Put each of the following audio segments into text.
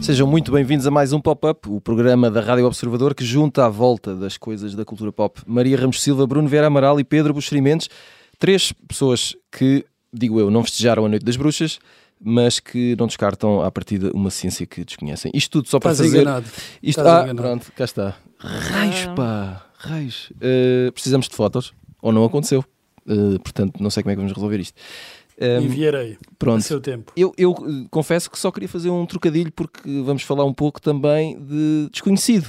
Sejam muito bem-vindos a mais um Pop-Up, o programa da Rádio Observador que junta à volta das coisas da cultura pop. Maria Ramos Silva, Bruno Vera Amaral e Pedro Buxerimentos, três pessoas que, digo eu, não festejaram a Noite das Bruxas, mas que não descartam à partida uma ciência que desconhecem. Isto tudo só para Estás fazer... enganado. Isto... Estás Ah, enganado. pronto, cá está. Raios, pá, raios. Uh, precisamos de fotos, ou não aconteceu. Uh, portanto, não sei como é que vamos resolver isto. Um, Enviarei a pronto. seu tempo. Eu, eu, eh, confesso que só queria fazer um trocadilho porque vamos falar um pouco também de desconhecido.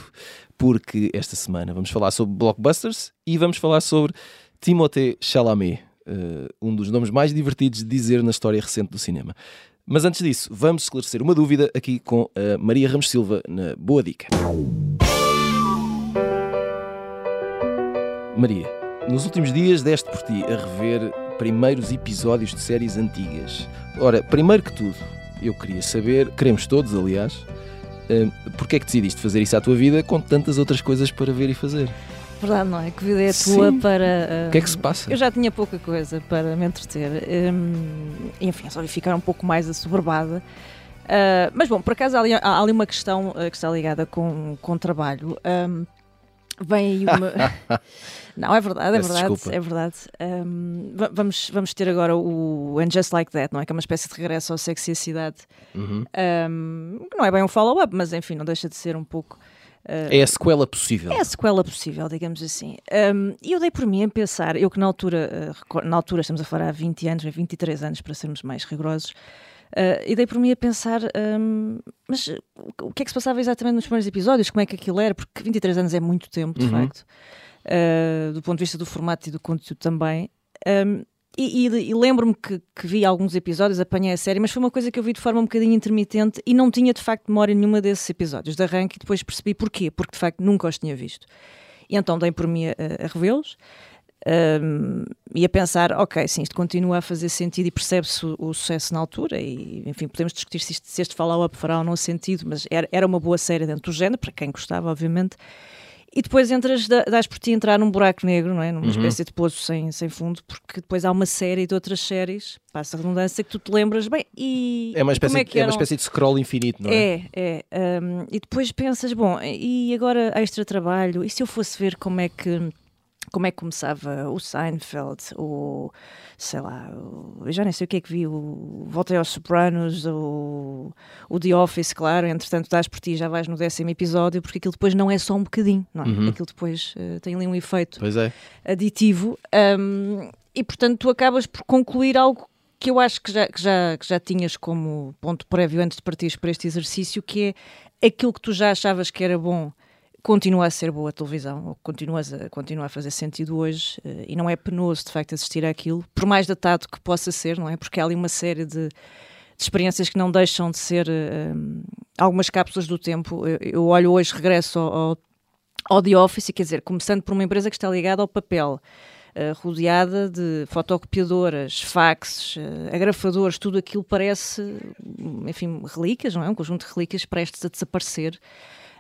Porque esta semana vamos falar sobre blockbusters e vamos falar sobre Timothée Chalamet, um dos nomes mais divertidos de dizer na história recente do cinema. Mas antes disso, vamos esclarecer uma dúvida aqui com a Maria Ramos Silva na Boa Dica. Maria, nos últimos dias deste por ti a rever primeiros episódios de séries antigas. Ora, primeiro que tudo, eu queria saber, queremos todos, aliás, hum, porque é que decidiste fazer isso à tua vida com tantas outras coisas para ver e fazer? Verdade, não é? Que vida é tua Sim. para. O que é que se passa? Eu já tinha pouca coisa para me entreter. hum, enfim, só ficar um pouco mais assoberbada. Ah, mas bom, por acaso há ali, há ali uma questão ah, que está ligada com, com trabalho. Hum, vem aí uma. não, é verdade, é verdade. desculpa. É verdade. Va- vamos, vamos ter agora o And Just Like That, não é? Que é uma espécie de regresso ao sexy e a cidade. Uhum. Hum, que não é bem um follow-up, mas enfim, não deixa de ser um pouco. É a sequela possível. é a sequela possível, digamos assim. Um, E eu dei por mim a pensar, eu que na altura, recor- na altura estamos a falar há 20 anos, 23 anos para sermos mais rigorosos, uh, e dei por mim a pensar, um, mas o que é que se passava exatamente nos primeiros episódios? Como é que aquilo era? Porque 23 anos é muito tempo, de Uhum. facto, uh, do ponto de vista do formato e do conteúdo também. Um, e, e- e lembro-me que, que vi alguns episódios, apanhei a série, mas foi uma coisa que eu vi de forma um bocadinho intermitente e não tinha de facto memória nenhuma desses episódios de arranque e depois percebi porquê, porque de facto nunca os tinha visto. E então dei por mim a, a revê-los um, e a pensar, ok, sim, isto continua a fazer sentido e percebe-se o, o sucesso na altura e enfim, podemos discutir se, se este follow-up fará ou não sentido, mas era, era uma boa série dentro do género, para quem gostava, obviamente. E depois entras, da- dás por ti entrar num buraco negro, não é? Numa Uhum. espécie de poço sem, sem fundo, porque depois há uma série de outras séries, passa a redundância, que tu te lembras, bem, e É uma espécie, é é uma espécie de scroll infinito, não é? É, é. um, e depois pensas, bom, e agora extra trabalho? E se eu fosse ver como é que como é que começava o Seinfeld, o sei lá, o- eu já nem sei o que é que vi, o Voltei aos Sopranos, o, o The Office, claro, entretanto dás por ti e já vais no décimo episódio, porque aquilo depois não é só um bocadinho, não é? Uhum. Aquilo depois eh, tem ali um efeito é. aditivo um, e portanto tu acabas por concluir algo que eu acho que já, que, já, que já tinhas como ponto prévio antes de partires para este exercício, que é aquilo que tu já achavas que era bom continua a ser boa televisão, ou continuas a, continua a fazer sentido hoje, eh, e não é penoso de facto assistir àquilo, por mais datado que possa ser, não é? Porque há ali uma série de, de experiências que não deixam de ser eh, um, algumas cápsulas do tempo. Eu, eu olho hoje, regresso ao, ao, ao The Office, quer dizer, começando por uma empresa que está ligada ao papel, eh, rodeada de fotocopiadoras, faxes, eh, agrafadores, tudo aquilo parece, enfim, relíquias, não é? Um conjunto de relíquias prestes a desaparecer.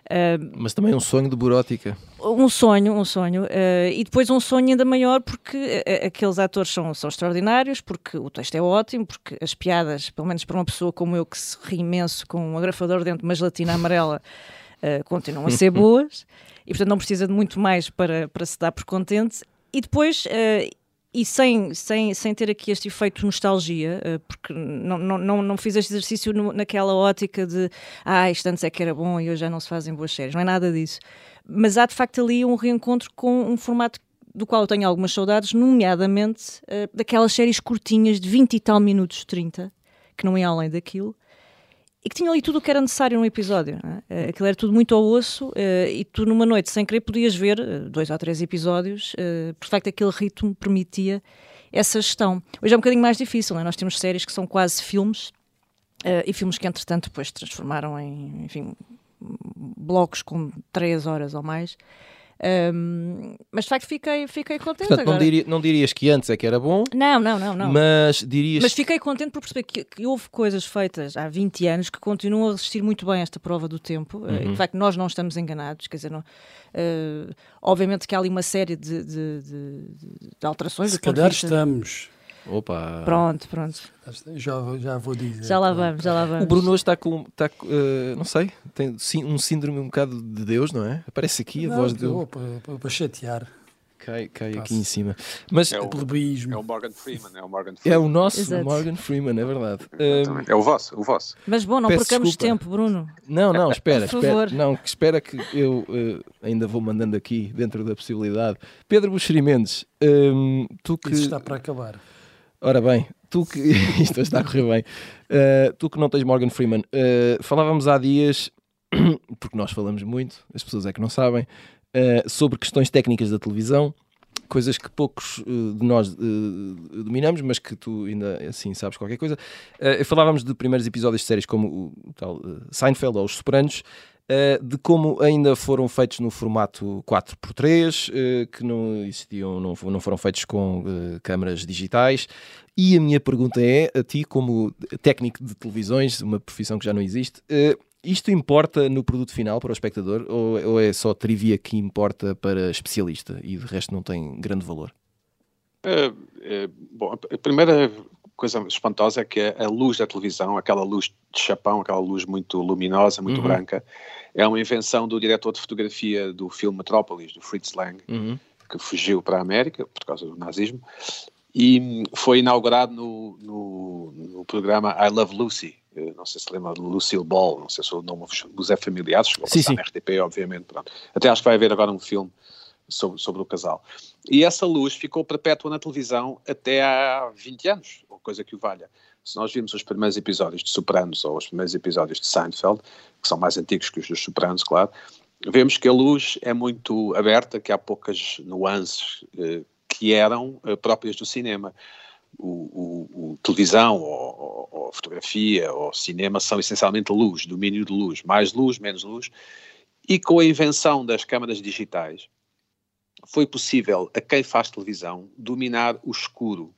Eh, Mas também um sonho de burótica. um sonho, um sonho. eh, e depois um sonho ainda maior porque eh, aqueles atores são, são extraordinários, porque o texto é ótimo, porque as piadas, pelo menos para uma pessoa como eu que se ri imenso com um agrafador dentro de uma gelatina amarela, eh, continuam a ser boas. E portanto não precisa de muito mais para, para se dar por contente. E depois... eh, e sem, sem, sem ter aqui este efeito de nostalgia, eh, porque não, não, não, fiz este exercício naquela ótica de ah, isto antes é que era bom e hoje já não se fazem boas séries, não é nada disso. Mas há de facto ali um reencontro com um formato do qual eu tenho algumas saudades, nomeadamente eh, daquelas séries curtinhas de 20 e tal minutos, 30, que não iam além daquilo, e que tinham ali tudo o que era necessário num episódio. é? Eh, Aquilo era tudo muito ao osso eh, e tu numa noite, sem querer, podias ver eh, dois ou três episódios, de facto aquele ritmo permitia essa gestão. Hoje é um bocadinho mais difícil, é? nós temos séries que são quase filmes e filmes que entretanto depois transformaram em, enfim, blocos com três horas ou mais. Um, mas de facto fiquei, fiquei contente. Portanto, agora. não, diria, não dirias que antes é que era bom, Não, não, não, não. mas dirias Mas fiquei contente por perceber que, que houve coisas feitas há 20 anos que continuam a resistir muito bem a esta prova do tempo. eh, E Uhum. de facto nós não estamos enganados. Quer dizer, não, eh, obviamente que há ali uma série de, de- de- de alterações. Se calhar vista- estamos. Opa. Pronto, pronto. Já, já vou dizer. Já lá vamos, já lá vamos. O Bruno hoje está com, está, eh, não sei, tem um síndrome um bocado de Deus, não é? Aparece aqui a Não, voz que dele, eu- Para, chatear. cai, cai aqui em cima. Mas É o, Plebismo. é o Morgan Freeman, é o Morgan é Freeman. o nosso Exato. Morgan Freeman, é verdade. É o vosso, o vosso. Mas bom, não Peço percamos desculpa. tempo, Bruno. Não, não, espera, Por espera. favor. Não, que espera que eu eh, ainda vou mandando aqui dentro da possibilidade. Pedro Buxeri Mendes, hum, tu que. Isso está para acabar. Ora bem, tu que. Isto está a correr bem. Uh, tu que não tens Morgan Freeman, uh, falávamos há dias, porque nós falamos muito, as pessoas é que não sabem, uh, sobre questões técnicas da televisão, coisas que poucos de nós dominamos, mas que tu ainda assim sabes qualquer coisa. Falávamos de primeiros episódios de séries como o, tal Seinfeld ou Os Sopranos. Uh, de como ainda foram feitos no formato 4x3, uh, que não existiam, não, não foram feitos com uh, câmaras digitais. E a minha pergunta é, a ti, como técnico de televisões, uma profissão que já não existe, isto importa no produto final para o espectador ou, ou é só trivia que importa para especialista e de resto não tem grande valor? É, é, bom, a primeira coisa espantosa é que a luz da televisão, aquela luz de chapão, aquela luz muito luminosa, muito Uhum. branca, é uma invenção do diretor de fotografia do filme Metrópolis, do Fritz Lang, que fugiu para a América por causa do nazismo e foi inaugurado no, no, no programa I Love Lucy. Eh, Não sei se lembra de Lucille Ball, não sei se o nome vos- é familiar, chegou a Sim, sim. na RTP, obviamente. Pronto. Até acho que vai haver agora um filme sobre, sobre o casal. E essa luz ficou perpétua na televisão até há 20 anos, coisa que o valha. Se nós virmos os primeiros episódios de Sopranos ou os primeiros episódios de Seinfeld, que são mais antigos que os dos Sopranos, claro, vemos que a luz é muito aberta, que há poucas nuances eh, que eram eh, próprias do cinema. O, o- o televisão, ou, ou- ou fotografia, ou cinema são essencialmente luz, domínio de luz, mais luz, menos luz. E com a invenção das câmaras digitais, foi possível a quem faz televisão dominar o escuro.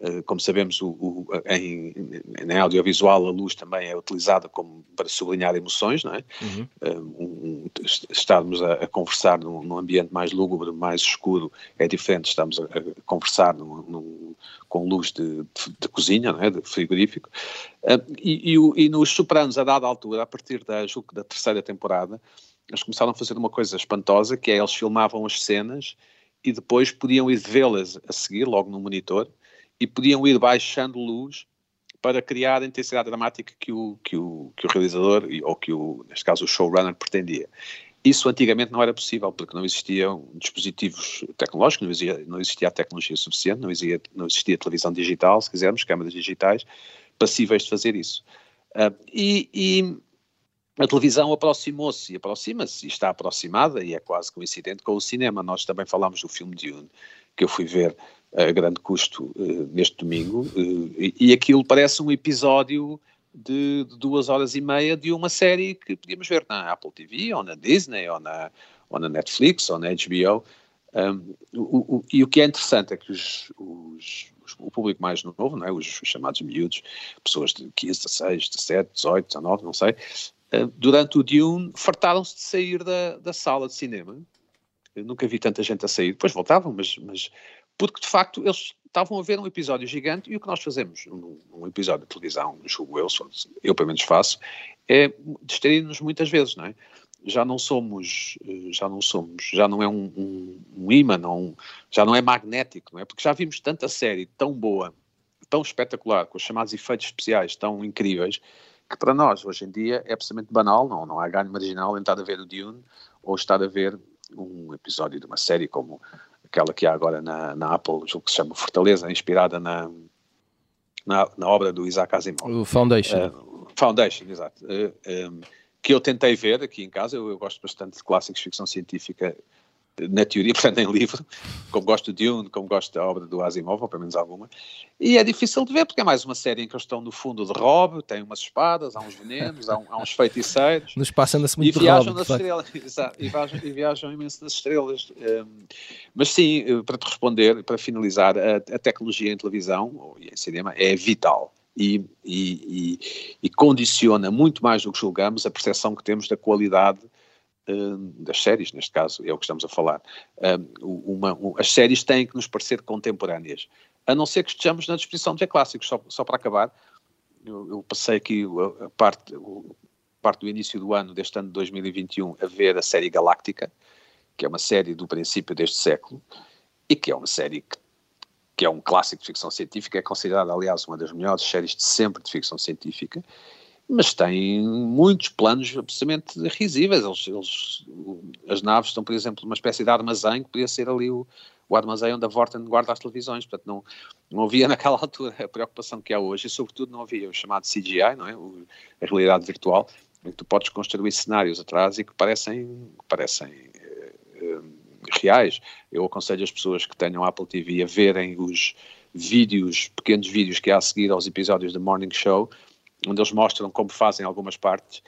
Eh, Como sabemos, o, o- em, em audiovisual a luz também é utilizada como para sublinhar emoções, não é? Uhum. um, um, estarmos a, a conversar num, num ambiente mais lúgubre, mais escuro, é diferente estarmos a, a conversar num- num- com luz de, de- de cozinha, não é? de frigorífico. Ah, e, e, e nos Sopranos, a dada altura, a partir da, julgo da terceira temporada, eles começaram a fazer uma coisa espantosa, que é eles filmavam as cenas e depois podiam ir vê-las a seguir, logo no monitor, e podiam ir baixando luz para criar a intensidade dramática que o, que o, que o realizador, ou que o, neste caso o showrunner, pretendia. Isso antigamente não era possível, porque não existiam dispositivos tecnológicos, não existia, não existia a tecnologia suficiente, não existia, não existia televisão digital, se quisermos, câmaras digitais, passíveis de fazer isso. Ah, e, e a televisão aproximou-se e aproxima-se e está aproximada e é quase coincidente com o cinema. Nós também falámos do filme Dune, que eu fui ver a grande custo eh, neste domingo, eh, e, aquilo parece um episódio de, de duas horas e meia de uma série que podíamos ver na Apple TV, ou na Disney, ou na, ou na Netflix, ou na HBO. Um, o, o- e o que é interessante é que os- os- o público mais novo, não é? os, os chamados miúdos, pessoas de 15, 16, 17, 18, 19, não sei, uh, durante o Dune fartaram-se de sair da, da sala de cinema. Eu nunca vi tanta gente a sair. Depois voltavam, mas, mas porque de facto eles estavam a ver um episódio gigante e o que nós fazemos num, num episódio de televisão, julgo eu, eu pelo menos faço, é distrair-nos muitas vezes, não é? Já não somos, eh, já não somos, já não é um, um, um imã, não, já não é magnético, não é? Porque já vimos tanta série tão boa, tão espetacular, com os chamados efeitos especiais tão incríveis, que para nós, hoje em dia, é absolutamente banal, não, não há ganho marginal em estar a ver o Dune ou estar a ver um episódio de uma série como aquela que há agora na, na Apple, julgo que se chama Fortaleza, inspirada na, na, na obra do Isaac Asimov. O Foundation. Uh, Foundation, exato. Uh, um, que eu tentei ver aqui em casa, eu, eu gosto bastante de clássicos de ficção científica na teoria, portanto em livro, como gosto de Dune, como gosto da obra do Asimov, ou pelo menos alguma, e é difícil de ver, porque é mais uma série em que eles estão no fundo de Rob, tem umas espadas, há uns venenos, há, um, há uns feiticeiros. No espaço anda-se muito e viajam nas estrelas, exato, e, viajam, e viajam imenso nas estrelas. Um, mas sim, eh, para te responder, para finalizar, a, a tecnologia em televisão ou em cinema é vital. E, e, e, e condiciona muito mais do que julgamos a percepção que temos da qualidade das séries, neste caso, é o que estamos a falar. uma, as séries têm que nos parecer contemporâneas, a não ser que estejamos na disposição de ver clássicos, só, só para acabar. Eu, eu, passei aqui a parte, parte do início do ano, deste ano de 2021, a ver a série Galáctica, que é uma série do princípio deste século, e que é uma série que, que é um clássico de ficção científica, é considerada, aliás, uma das melhores séries de sempre de ficção científica, mas tem muitos planos absolutamente risíveis. Eles, eles, as naves estão, por exemplo, numa espécie de armazém que podia ser ali o, o armazém onde a Vorten guarda as televisões. Portanto, não, não havia naquela altura a preocupação que há hoje e, sobretudo, não havia o chamado CGI, não é? O, a realidade virtual, em que tu podes construir cenários atrás e que parecem, parecem uh, uh, reais. Eu aconselho as pessoas que tenham Apple TV a verem os vídeos, pequenos vídeos que há a seguir aos episódios da Morning Show onde eles mostram como fazem algumas partes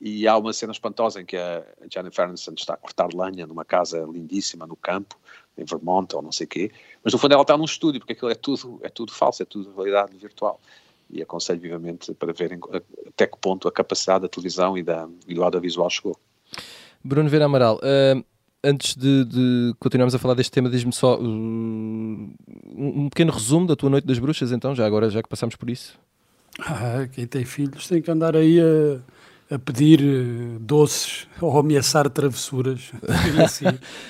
e há uma cena espantosa em que a Jennifer Aniston está a cortar lenha numa casa lindíssima no campo, em Vermont ou não sei o quê, mas no fundo ela está num estúdio, porque aquilo é tudo, é tudo falso, é tudo realidade virtual. E aconselho vivamente para verem até que ponto a capacidade da televisão e, da, e do audiovisual chegou. Bruno Vera Amaral, uh, antes de, de, continuarmos a falar deste tema, diz-me só uh, um pequeno resumo da tua Noite das Bruxas, então, já agora, já que passamos por isso. Ah, quem tem filhos tem que andar aí a, a pedir eh, doces ou ameaçar travessuras. Assim,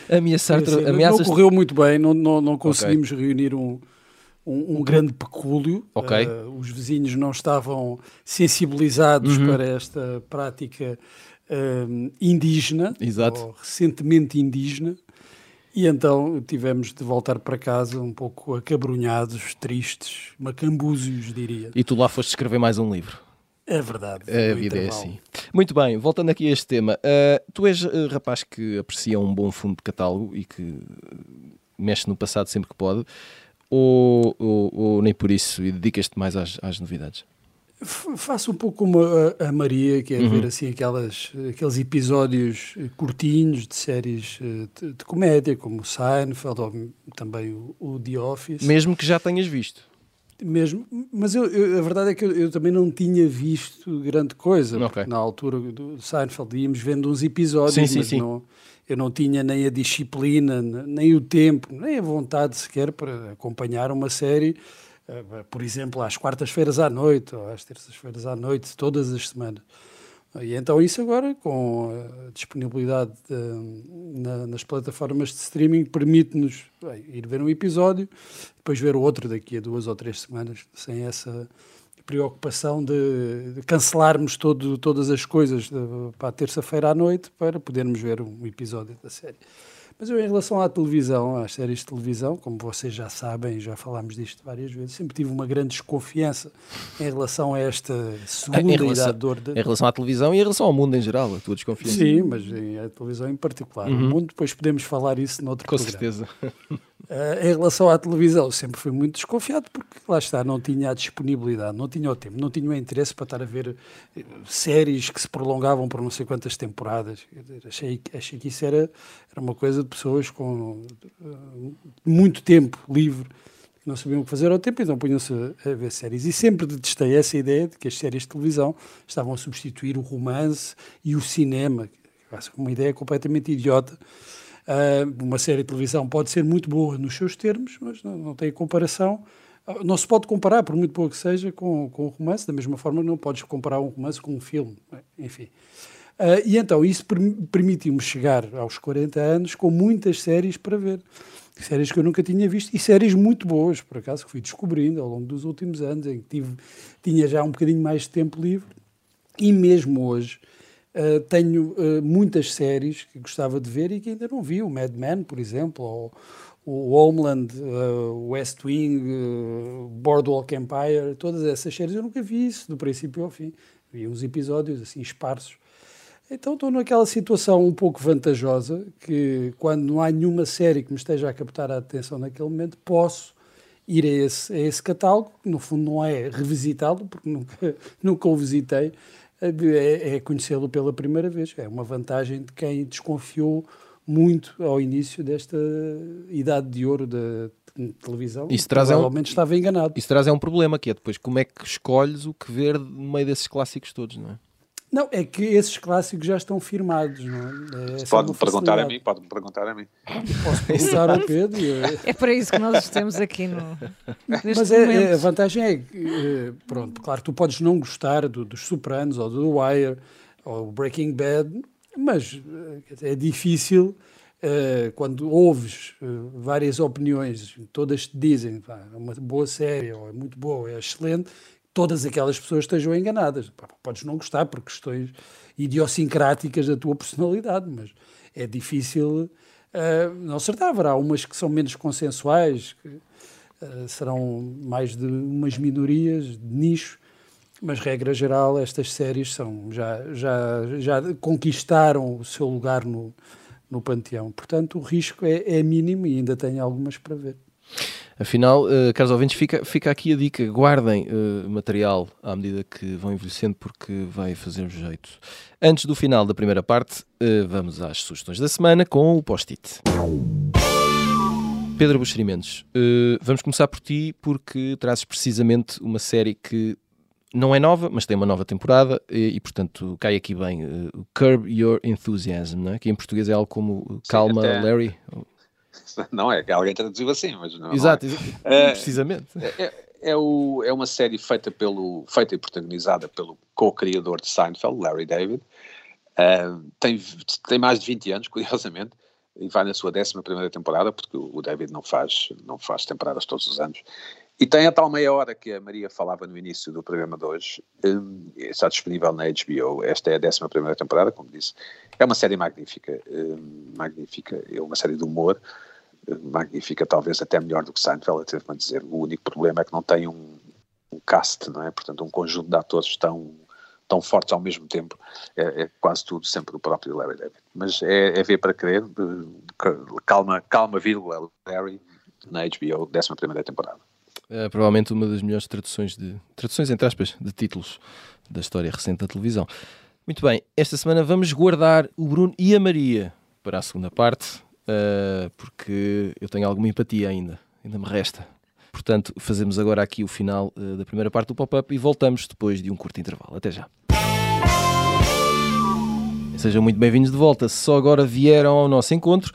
ameaçar assim, ameaças... Não correu muito bem, não, não, não conseguimos okay. reunir um, um, um, grande pecúlio. Okay. Uh, os vizinhos não estavam sensibilizados uhum. para esta prática uh, indígena, Exato. recentemente indígena. E então tivemos de voltar para casa um pouco acabrunhados, tristes, macambúzios, diria. E tu lá foste escrever mais um livro. É verdade. A vida é assim. Muito bem, voltando aqui a este tema. Uh, tu és uh, rapaz que aprecia um bom fundo de catálogo e que mexe no passado sempre que pode, ou, ou, ou nem por isso e dedicas-te mais às, às novidades? Faço um pouco como a, a Maria, que é uhum. ver assim aquelas, aqueles episódios eh, curtinhos de séries eh, de, de comédia, como o Seinfeld ou também o, o, The Office. Mesmo que já tenhas visto. Mesmo, mas eu, eu, a verdade é que eu, eu, também não tinha visto grande coisa. Okay. Na altura do Seinfeld íamos vendo uns episódios, sim, sim, mas sim. Não, eu não tinha nem a disciplina, nem o tempo, nem a vontade sequer para acompanhar uma série por exemplo, às quartas-feiras à noite ou às terças-feiras à noite, todas as semanas. E então isso agora, com a disponibilidade de, na, nas plataformas de streaming, permite-nos ir ver um episódio, depois ver o outro daqui a duas ou três semanas, sem essa preocupação de, de cancelarmos todo, todas as coisas de, para a terça-feira à noite para podermos ver um episódio da série. Mas eu, em relação à televisão, às séries de televisão, como vocês já sabem, já falámos disto várias vezes, sempre tive uma grande desconfiança em relação a esta segunda em relação, idade de ouro. De... Em relação à televisão e em relação ao mundo em geral, a tua desconfiança. Sim, mas a televisão em particular. Uhum. O mundo, depois podemos falar isso noutro Com programa. certeza. Uh, em relação à televisão, sempre fui muito desconfiado porque, lá está, não tinha a disponibilidade, não tinha o tempo, não tinha o interesse para estar a ver uh, séries que se prolongavam por não sei quantas temporadas. Achei, achei que isso era, era uma coisa de pessoas com uh, muito tempo livre, que não sabiam o que fazer ao tempo, então punham-se a, ver séries. E sempre detestei essa ideia de que as séries de televisão estavam a substituir o romance e o cinema, uma ideia completamente idiota Uh, uma série de televisão pode ser muito boa nos seus termos, mas não, não tem comparação. Uh, não se pode comparar, por muito boa que seja, com, com um romance, da mesma forma não podes comparar um romance com um filme, enfim. Uh, e então isso permitiu-me chegar aos 40 anos com muitas séries para ver. Séries que eu nunca tinha visto e séries muito boas, por acaso, que fui descobrindo ao longo dos últimos anos, em que tive, tinha já um bocadinho mais de tempo livre. E mesmo hoje, Uh, tenho uh, muitas séries que gostava de ver e que ainda não vi, o Mad Men, por exemplo, ou o Homeland, uh, West Wing, Boardwalk Empire, todas essas séries eu nunca vi isso, do princípio ao fim. Vi uns episódios assim esparsos. Então estou naquela situação um pouco vantajosa que quando não há nenhuma série que me esteja a captar a atenção naquele momento, posso ir a esse, a esse catálogo, que no fundo não é revisitá-lo, porque nunca, nunca o visitei, é, é conhecê-lo pela primeira vez. É uma vantagem de quem desconfiou muito ao início desta idade de ouro da televisão. Isso traz provavelmente é um, estava enganado. Isso traz é um problema, que é depois como é que escolhes o que ver no meio desses clássicos todos, não é? Não, é que esses clássicos já estão firmados, não é? é pode-me perguntar a mim, pode-me perguntar a mim. Posso perguntar ao Pedro. É para isso que nós estamos aqui no. Mas é, a vantagem é que, eh, pronto, claro, tu podes não gostar do, dos Sopranos ou do Wire ou Breaking Bad, mas eh, é difícil uh, quando ouves uh, várias opiniões, todas te dizem é uma boa série, ou é muito boa, é excelente, todas aquelas pessoas estejam enganadas. Podes não gostar por questões idiosincráticas da tua personalidade, mas é difícil uh, não acertar. Haverá umas que são menos consensuais, que uh, serão mais de umas minorias de nicho, mas regra geral estas séries são já já já conquistaram o seu lugar no no panteão. Portanto, o risco é, é mínimo e ainda tem algumas para ver. Afinal, uh, caros ouvintes, fica, fica aqui a dica: guardem uh, material à medida que vão envelhecendo, porque vai fazer jeito. Antes do final da primeira parte, uh, vamos às sugestões da semana com o post-it. Pedro Buxerimentos, uh, vamos começar por ti, porque trazes precisamente uma série que não é nova, mas tem uma nova temporada e, e portanto, cai aqui bem o Curb Your Enthusiasm, é? que em português é algo como Calma, Sim, até... Larry. Não é que alguém traduziu assim, mas não. Exato, não é. precisamente. É, é, é, o, é uma série feita, pelo, feita e protagonizada pelo co-criador de Seinfeld, Larry David. Uh, tem, tem mais de 20 anos, curiosamente, e vai na sua 11 temporada, porque o David não faz, não faz temporadas todos os anos. E tem a tal meia hora que a Maria falava no início do programa de hoje, um, está disponível na HBO. Esta é a 11 temporada, como disse. É uma série magnífica, um, magnífica, é uma série de humor, um, magnífica, talvez até melhor do que Seinfeld, teve-me a dizer. O único problema é que não tem um, um cast, não é? Portanto, um conjunto de atores tão, tão fortes ao mesmo tempo. É, é quase tudo sempre do próprio Larry David. Mas é, é ver para crer, calma, calma, vírgula, Larry, na HBO, 11 temporada. É provavelmente uma das melhores traduções de traduções entre aspas de títulos da história recente da televisão. Muito bem, esta semana vamos guardar o Bruno e a Maria para a segunda parte, uh, porque eu tenho alguma empatia ainda, ainda me resta. Portanto, fazemos agora aqui o final uh, da primeira parte do pop-up e voltamos depois de um curto intervalo. Até já. Sejam muito bem-vindos de volta. Se só agora vieram ao nosso encontro,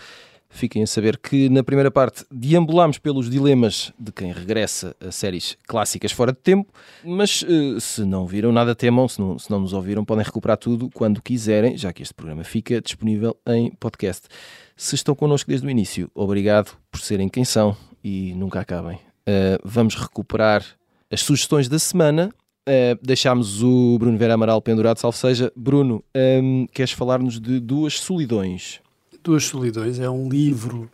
Fiquem a saber que na primeira parte deambulámos pelos dilemas de quem regressa a séries clássicas fora de tempo, mas eh, se não viram nada temam, se não, se não nos ouviram, podem recuperar tudo quando quiserem, já que este programa fica disponível em podcast. Se estão connosco desde o início, obrigado por serem quem são e nunca acabem. Uh, vamos recuperar as sugestões da semana. Uh, deixámos o Bruno Vera Amaral pendurado, salvo seja. Bruno, um, ehm, queres falar-nos de duas solidões? Duas Solidões é um livro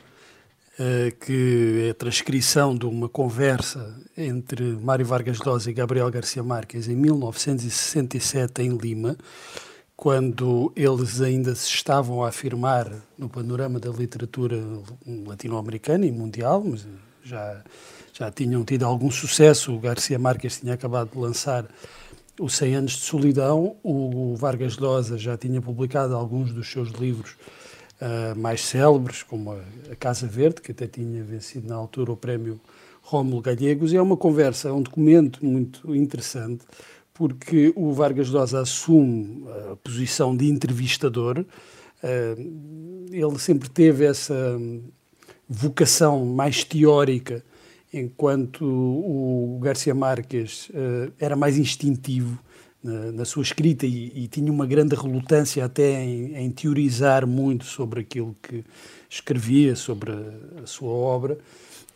uh, que é a transcrição de uma conversa entre Mário Vargas Llosa e Gabriel Garcia Marques em 1967 em Lima, quando eles ainda se estavam a afirmar no panorama da literatura latino-americana e mundial, mas já, já tinham tido algum sucesso. O Garcia Marques tinha acabado de lançar o 100 anos de solidão, o Vargas Llosa já tinha publicado alguns dos seus livros uh, mais célebres, como a, Casa Verde, que até tinha vencido na altura o prémio Rómulo Gallegos, e é uma conversa, é um documento muito interessante, porque o Vargas Llosa assume a posição de entrevistador, uh, ele sempre teve essa vocação mais teórica, enquanto o Garcia Marques uh, era mais instintivo na, na sua escrita e, e, tinha uma grande relutância até em, em, teorizar muito sobre aquilo que escrevia, sobre a, a sua obra.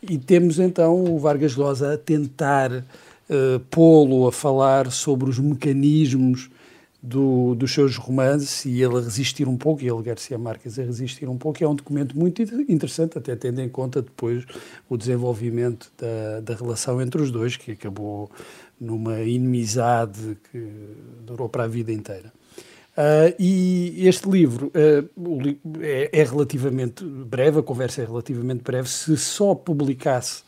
E temos então o Vargas Llosa a tentar uh, pô-lo a falar sobre os mecanismos do, dos seus romances e ele a resistir um pouco, e ele, Garcia Marques, a resistir um pouco. É um documento muito interessante, até tendo em conta depois o desenvolvimento da, da relação entre os dois, que acabou numa inimizade que durou para a vida inteira. Uh, e este livro uh, é, é, relativamente breve, a conversa é relativamente breve. Se só publicasse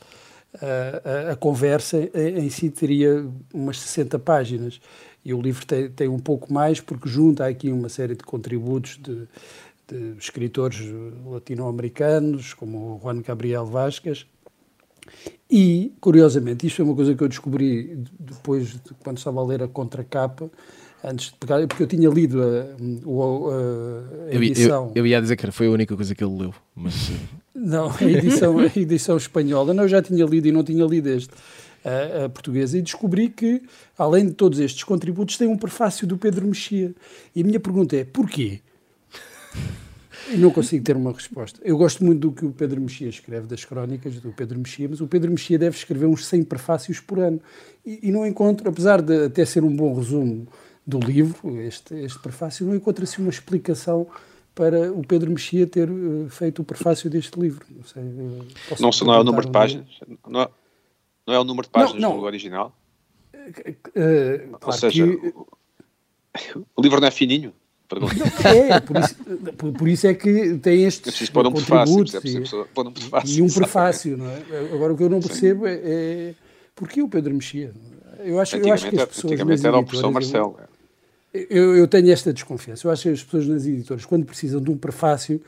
a, a, conversa, em si teria umas 60 páginas. E o livro tem, tem um pouco mais, porque junta aqui uma série de contributos de, de escritores latino-americanos, como o Juan Gabriel Vasquez. E, curiosamente, isto é uma coisa que eu descobri depois de quando estava a ler a contracapa antes de pegar, porque eu tinha lido a, a, a edição. Eu, eu, eu, ia dizer que foi a única coisa que ele leu, mas. Não, a edição, a edição espanhola. Não, eu já tinha lido e não tinha lido este. A, portuguesa e descobri que, além de todos estes contributos, tem um prefácio do Pedro Mexia. E a minha pergunta é: porquê? Não consigo ter uma resposta. Eu gosto muito do que o Pedro Mexia escreve, das crónicas do Pedro Mexia, mas o Pedro Mexia deve escrever uns 100 prefácios por ano. E, e não encontro, apesar de até ser um bom resumo do livro, este, este prefácio, não encontro assim uma explicação para o Pedro Mexia ter uh, feito o prefácio deste livro. Não, sei, não, não é o número de páginas? Não é, não é o número de páginas não, não. do original? Uh, claro Ou seja, que... o livro não é fininho? É, por isso, por, por isso, é que tem estes pôr um contributos prefácio, e, um prefácio, e, um prefácio, não é? Agora o que eu não percebo é, é porquê o Pedro Mexia? Eu acho, eu acho que as pessoas antigamente era o professor Marcelo. Eu, eu, tenho esta desconfiança. Eu acho que as pessoas nas editoras, quando precisam de um prefácio,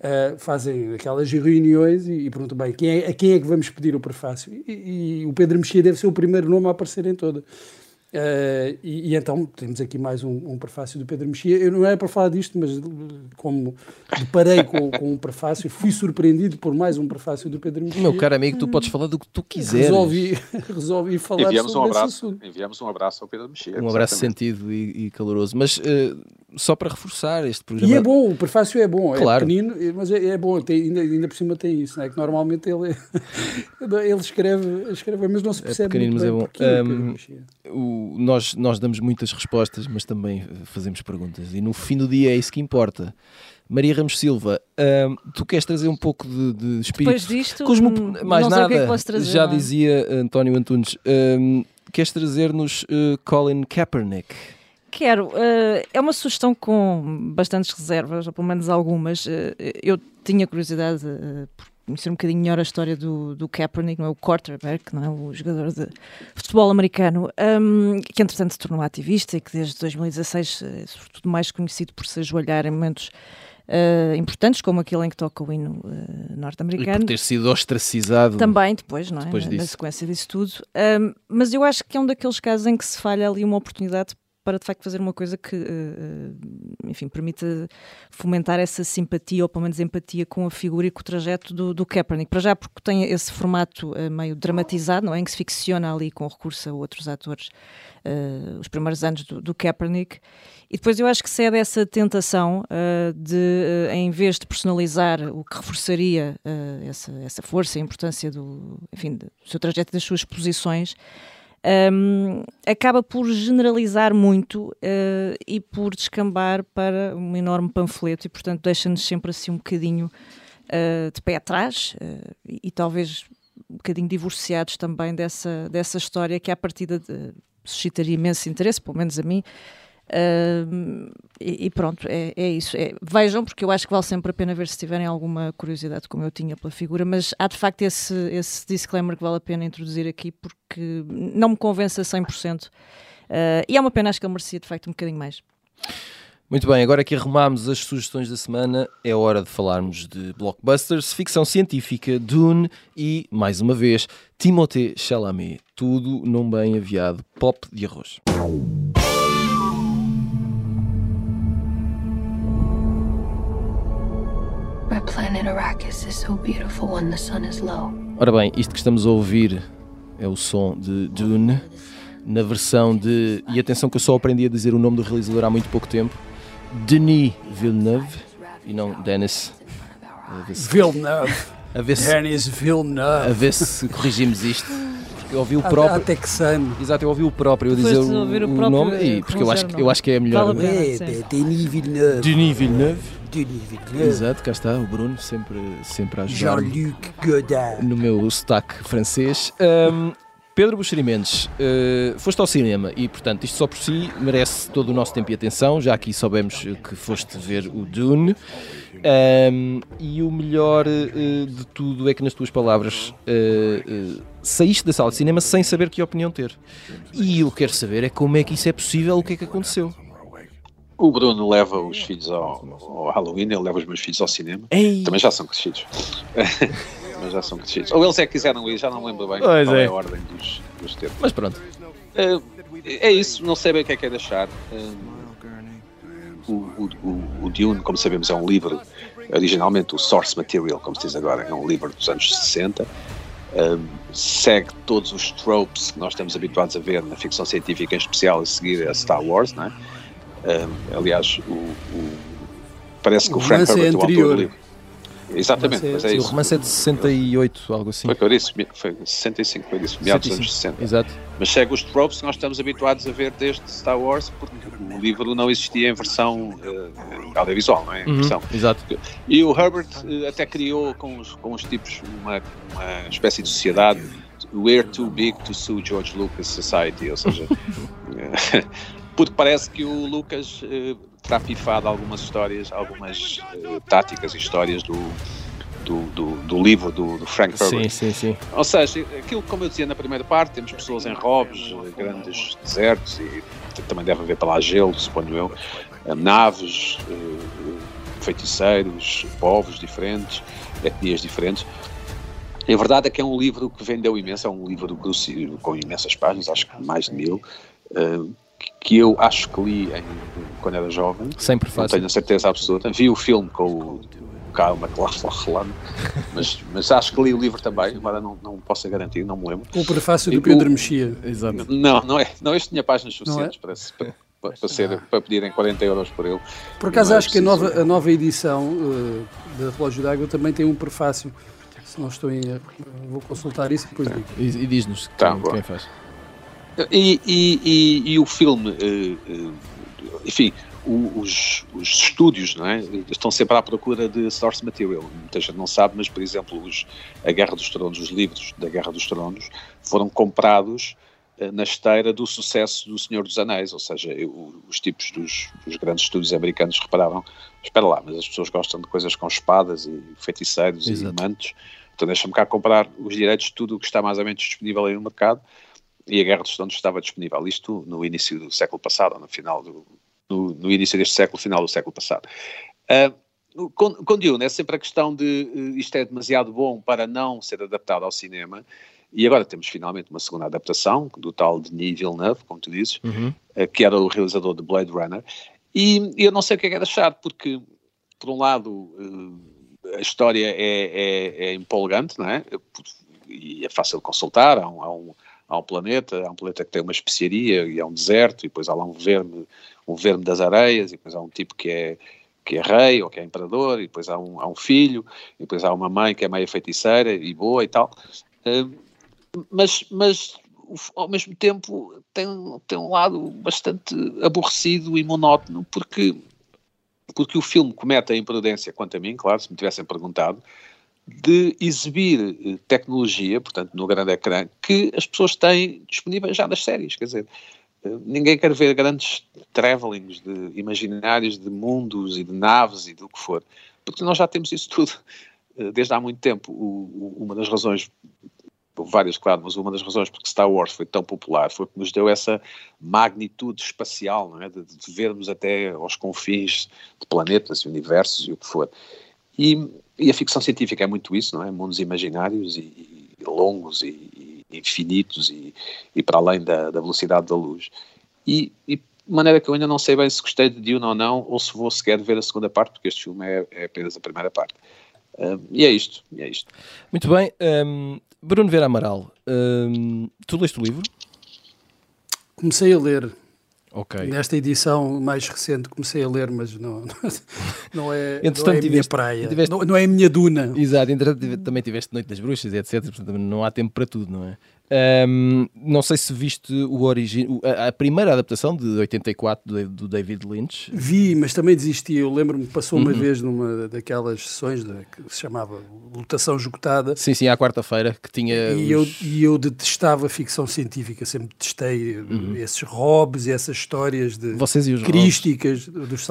uh, fazem aquelas reuniões e, e perguntam, bem, quem é, a quem é que vamos pedir o prefácio? E, e o Pedro Mexia deve ser o primeiro nome a aparecer em toda. Uh, e, e, então temos aqui mais um, um, prefácio do Pedro Mexia. Eu não era para falar disto, mas como deparei com, com um prefácio, fui surpreendido por mais um prefácio do Pedro Mexia. Meu caro amigo, tu podes falar do que tu quiseres. Resolvi, resolvi falar enviamos sobre um abraço, esse assunto. Enviamos um abraço ao Pedro Mexia. Um abraço sentido e, e caloroso. Mas uh, só para reforçar este programa. E é bom, o prefácio é bom, claro. é pequenino, mas é, é bom, tem, ainda, ainda por cima tem isso, não é? que normalmente ele, ele escreve, escreve, mas não se é percebe é muito bem mas é bom. Um, o, nós, nós damos muitas respostas, mas também fazemos perguntas, e no fim do dia é isso que importa. Maria Ramos Silva, tu queres trazer um pouco de, de espírito? Depois disto, Cosmo... Hum, mais nada, que é que trazer, já não? dizia António Antunes, queres trazer-nos uh, Colin Kaepernick? Quero. Uh, é uma sugestão com bastantes reservas, ou pelo menos algumas. Uh, eu tinha curiosidade uh, conhecer um bocadinho melhor a história do, do Kaepernick, não é? o quarterback, não é? o jogador de futebol americano, um, que entretanto se tornou ativista e que desde 2016 é sobretudo mais conhecido por se ajoelhar em momentos Uh, importantes, como aquele em que toca o hino uh, norte-americano. E por ter sido ostracizado. Também, depois, não é? Depois na, na, sequência disso tudo. Um, mas eu acho que é um daqueles casos em que se falha ali uma oportunidade para de facto fazer uma coisa que, uh, enfim, permita fomentar essa simpatia ou pelo menos empatia com a figura e com o trajeto do, do Kaepernick. Para já porque tem esse formato uh, meio dramatizado, não é? Em que se ficciona ali com recurso a outros atores uh, os primeiros anos do, do, Kaepernick. E depois eu acho que cede essa tentação de, em vez de personalizar o que reforçaria essa, essa força e importância do, enfim, do seu trajeto e das suas posições, um, acaba por generalizar muito uh, e por descambar para um enorme panfleto e, portanto, deixa-nos sempre assim um bocadinho uh, de pé atrás uh, e, e, talvez um bocadinho divorciados também dessa, dessa história que, à partida, de, suscitaria imenso interesse, pelo menos a mim, Uh, e, e, pronto, é, é isso. É, vejam, porque eu acho que vale sempre a pena ver se tiverem alguma curiosidade, como eu tinha pela figura, mas há de facto esse, esse disclaimer que vale a pena introduzir aqui, porque não me convence a 100%. Uh, e é uma pena, acho que ele merecia de facto um bocadinho mais. Muito bem, agora que arrumámos as sugestões da semana, é hora de falarmos de blockbusters, ficção científica, Dune e, mais uma vez, Timothée Chalamet. Tudo num bem aviado pop de arroz. Ora bem, isto que estamos a ouvir é o som de Dune, na versão de. E atenção que eu só aprendi a dizer o nome do realizador há muito pouco tempo: Denis Villeneuve, e não Denis. Villeneuve. A ver se, Denis Villeneuve. A ver se corrigimos isto. Eu ouvi o próprio. A, texano. Exato, eu ouvi o próprio a dizer o, o, o, nome. E, porque eu acho, eu acho que é melhor. Vale é, é, Denis Villeneuve. Denis Villeneuve. Denis Villeneuve. Exato, cá está o Bruno, sempre, sempre a ajudar. Jean-Luc Godard. No meu sotaque francês. Um, Pedro Buxeri Mendes, uh, foste ao cinema e, portanto, isto só por si merece todo o nosso tempo e atenção. Já aqui soubemos que foste ver o Dune. Um, e o melhor uh, de tudo é que, nas tuas palavras, uh, saíste da sala de cinema sem saber que opinião ter. E eu quero saber é como é que isso é possível, o que é que aconteceu. O Bruno leva os filhos ao, ao Halloween, ele leva os meus filhos ao cinema. Ei. Também já são crescidos. mas já são crescidos. Ou eles é que quiseram ir, já não lembro bem pois qual é. é. a ordem dos, dos tempos. Mas pronto. Uh, é isso, não sei bem o que é que é deixar. Uh, o, o, o, o Dune, como sabemos, é um livro, originalmente o source material, como se diz agora, é um livro dos anos 60. Uh, segue todos os tropes que nós estamos habituados a ver na ficção científica, em especial a seguir a Star Wars, não é? Aliás, o, o, parece que o, o Frank Herbert, é o autor do livro, Exatamente, mas é, isso. O romance é de 68, algo assim. Foi que eu disse, foi 65, foi isso, meados dos anos 60. Exato. Mas segue os tropes que nós estamos habituados a ver desde Star Wars, porque o livro não existia em versão uh, audiovisual, não é? Em uhum, versão. Exato. E o Herbert uh, até criou com os, com os tipos uma, uma espécie de sociedade We're Too Big to Sue George Lucas Society, ou seja, porque parece que o Lucas uh, terá pifado algumas histórias, algumas uh, táticas e histórias do, do, do, do livro do, do, Frank Herbert. Sim, sim, sim. Ou seja, aquilo como eu dizia na primeira parte, temos pessoas em robes, grandes desertos e também deve haver para lá gelo, suponho eu, eh, naves, feiticeiros, povos diferentes, etnias diferentes. A verdade é que é um livro que vendeu imenso, é um livro com imensas páginas, acho que mais de mil, que eu acho que li em, quando era jovem. Sem prefácio. Não tenho a certeza absoluta. Vi o filme com o Kyle MacLachlan, mas, mas acho que li o livro também, embora não, não possa garantir, não me lembro. O prefácio do Pedro Mexia. Exato. Não, não é. Não, este tinha páginas é? suficientes é? para, para, para, ser, para pedirem 40 euros por ele. Por acaso é acho que a nova, a nova edição uh, da Relógio d'Água também tem um prefácio. Se não estou em erro, vou consultar isso depois digo. E, e diz-nos tá, quem faz. E, e, e, e o filme, uh, uh, enfim, os, os, estúdios não é? estão sempre à procura de source material. Muita gente não sabe, mas, por exemplo, os, a Guerra dos Tronos, os livros da Guerra dos Tronos, foram comprados uh, na esteira do sucesso do Senhor dos Anéis, ou seja, eu, os tipos dos, dos, grandes estúdios americanos repararam, espera lá, mas as pessoas gostam de coisas com espadas e feiticeiros Exato. e mantos, então deixa-me cá comprar os direitos de tudo o que está mais ou menos disponível aí no mercado e a Guerra dos Tronos estava disponível. Isto no início do século passado, ou no final do, no, no início deste século, final do século passado. Uh, com, com Dune é sempre a questão de uh, isto é demasiado bom para não ser adaptado ao cinema, e agora temos finalmente uma segunda adaptação do tal Denis Villeneuve, como tu dizes, uhum. uh, que era o realizador de Blade Runner, e eu não sei o que é que é deixar, porque, por um lado, a história é, é, é, empolgante, não é? E é fácil de consultar, há um, há um há um planeta, há um planeta que tem uma especiaria e é um deserto, e depois há lá um verme, um verme das areias, e depois há um tipo que é, que é rei ou que é imperador, e depois há um, há um filho, e depois há uma mãe que é meia feiticeira e boa e tal. Uh, mas, mas ao mesmo tempo tem, tem um lado bastante aborrecido e monótono, porque, porque o filme comete a imprudência, quanto a mim, claro, se me tivessem perguntado, de exibir eh, tecnologia, portanto, no grande ecrã, que as pessoas têm disponíveis já nas séries. Quer dizer, eh, ninguém quer ver grandes travelings de imaginários de mundos e de naves e do que for, porque nós já temos isso tudo eh, desde há muito tempo. O, o, uma das razões, várias, claro, mas uma das razões porque Star Wars foi tão popular foi que nos deu essa magnitude espacial, não é? de, de vermos até aos confins de planetas e universos e o que for. E, e a ficção científica é muito isso, não é? Mundos imaginários e, e longos e, e infinitos e, e, para além da, da, velocidade da luz. E, de maneira que eu ainda não sei bem se gostei de Dune ou não, ou se vou sequer ver a segunda parte, porque este filme é, é apenas a primeira parte. Um, e é isto, e é isto. Muito bem. Um, Bruno Vera Amaral, um, tu leste o livro? Comecei a ler. Okay. Nesta edição mais recente comecei a ler, mas não, não é, não é a minha praia, tiveste... não, não, é a minha duna. Exato, entretanto também tiveste Noite das Bruxas, etc. Portanto, não há tempo para tudo, não é? Um, não sei se viste o origi a, a primeira adaptação de 84 do, do David Lynch. Vi, mas também desisti. Eu lembro-me que passou uma uhum. vez numa daquelas sessões de, que se chamava Lutação Esgotada. Sim, sim, à quarta-feira, que tinha. E, os... eu, e eu detestava ficção científica, sempre detestei uhum. esses Hobbes e essas histórias de Vocês e os crísticas dos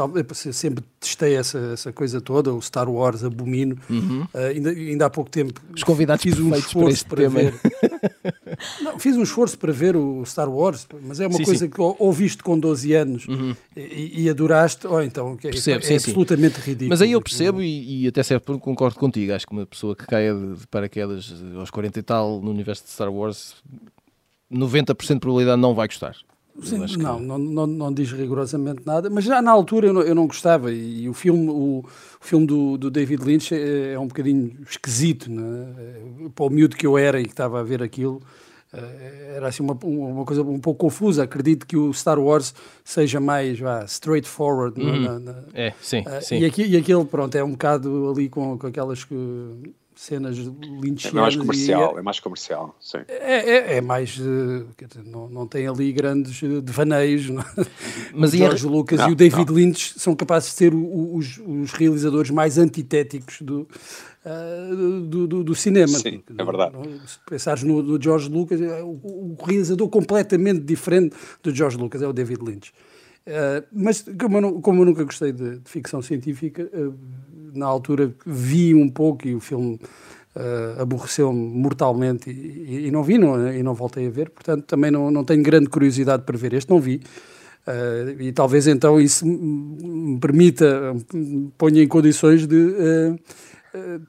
sempre testei essa, essa coisa toda, o Star Wars abomino. Uhum. Uh, ainda, ainda há pouco tempo os convidados fiz um esforço para, para ver. Não, fiz um esforço para ver o Star Wars, mas é uma sim, coisa sim. que ouviste com 12 anos uhum. e, e, adoraste, ou oh, então é, percebo, é, sim, absolutamente ridículo. Mas aí eu percebo e, e, até certo concordo contigo. Acho que uma pessoa que caia de paraquedas aos 40 e tal no universo de Star Wars, 90% de probabilidade não vai gostar. Sim, não, não, não, não, diz rigorosamente nada, mas já na altura eu não, eu não gostava e, e o filme, o, o, filme do, do David Lynch é, é um bocadinho esquisito, né? para o miúdo que eu era e que estava a ver aquilo, era assim uma, uma coisa um pouco confusa. Acredito que o Star Wars seja mais vá, straightforward. É? Uhum. Na, na, é, sim, uh, sim. E, aqui, e aquele, pronto, é um bocado ali com, com aquelas cenas lynchianas. É mais comercial, é, é, mais comercial, sim. É, é, é mais, uh, dizer, não, não tem ali grandes uh, devaneios. Não? É? Mas o George Lucas não, e o David não. Lynch são capazes de ser o, os, os, realizadores mais antitéticos do, uh, do, do, do, cinema. Sim, é verdade. se pensares no, no George Lucas, o, o, realizador completamente diferente do George Lucas é o David Lynch. Uh, mas como eu, como eu, nunca gostei de, de ficção científica, uh, na altura vi um pouco e o filme uh, aborreceu-me mortalmente e, e, não vi não, e não voltei a ver, portanto também não, não tenho grande curiosidade para ver este, não vi. Uh, e talvez então isso me permita, me ponha em condições de uh,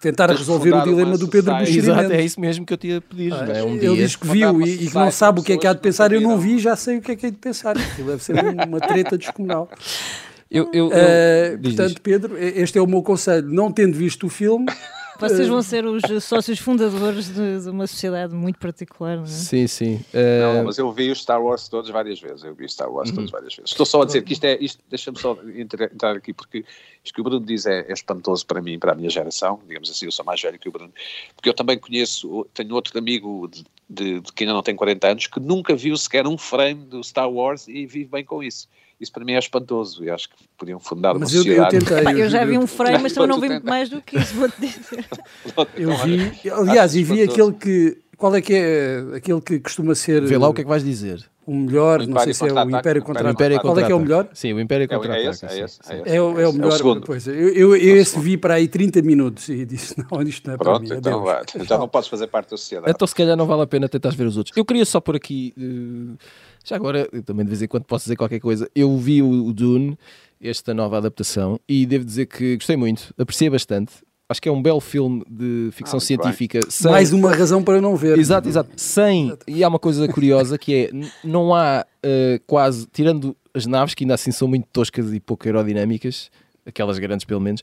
tentar resolver o dilema do Pedro Exato, é isso mesmo que eu te ia pedir. Ah, é um ele diz que viu e, e, que não sabe o que é que há de pensar. Eu não vi, já sei o que é que há de pensar. Aquilo deve ser uma treta descomunal. Eu, eu, eu... Uh, portanto, Pedro, este é o meu conselho. Não tendo visto o filme, vocês vão ser os sócios fundadores de, de uma sociedade muito particular, não é? Sim, sim. Uh... Não, mas eu vi os Star Wars todos várias vezes. Eu vi Star Wars uhum. todos várias vezes. Estou só a dizer que isto é. Isto, Deixa-me só entrar aqui, porque isto que o Bruno diz é, é, espantoso para mim, para a minha geração. Digamos assim, eu sou mais velho que o Bruno. Porque eu também conheço, tenho outro amigo de, de, de que ainda não tem 40 anos, que nunca viu sequer um frame do Star Wars e vive bem com isso isso para mim é espantoso e acho que podiam fundar mas uma eu, sociedade. Eu, tentei, eu, já vi um frame, mas também não vi mais do que isso, vou-te dizer. eu vi, aliás, e vi aquele que, qual é que é aquele que costuma ser... Vê lá o que é que vais dizer. O melhor, o não sei se é o Império Contra-Ataque. Qual é que é o melhor? Sim, o Império Contra-Ataque. É, esse, é, esse, é, esse, é, o, é o melhor. É o pois, eu, eu, eu esse vi para aí 30 minutos e disse, não, isto não é Pronto, para mim. Então, vai, então não podes fazer parte da sociedade. Então se calhar não vale a pena tentar ver os outros. Eu queria só por aqui... Uh, já agora, também de vez em quando posso dizer qualquer coisa. Eu vi o Dune, esta nova adaptação, e devo dizer que gostei muito, apreciei bastante. Acho que é um belo filme de ficção ah, científica. Sem... Mais uma razão para não ver. Exato, exato. Sem. E há uma coisa curiosa que é: não há uh, quase. Tirando as naves, que ainda assim são muito toscas e pouco aerodinâmicas, aquelas grandes pelo menos,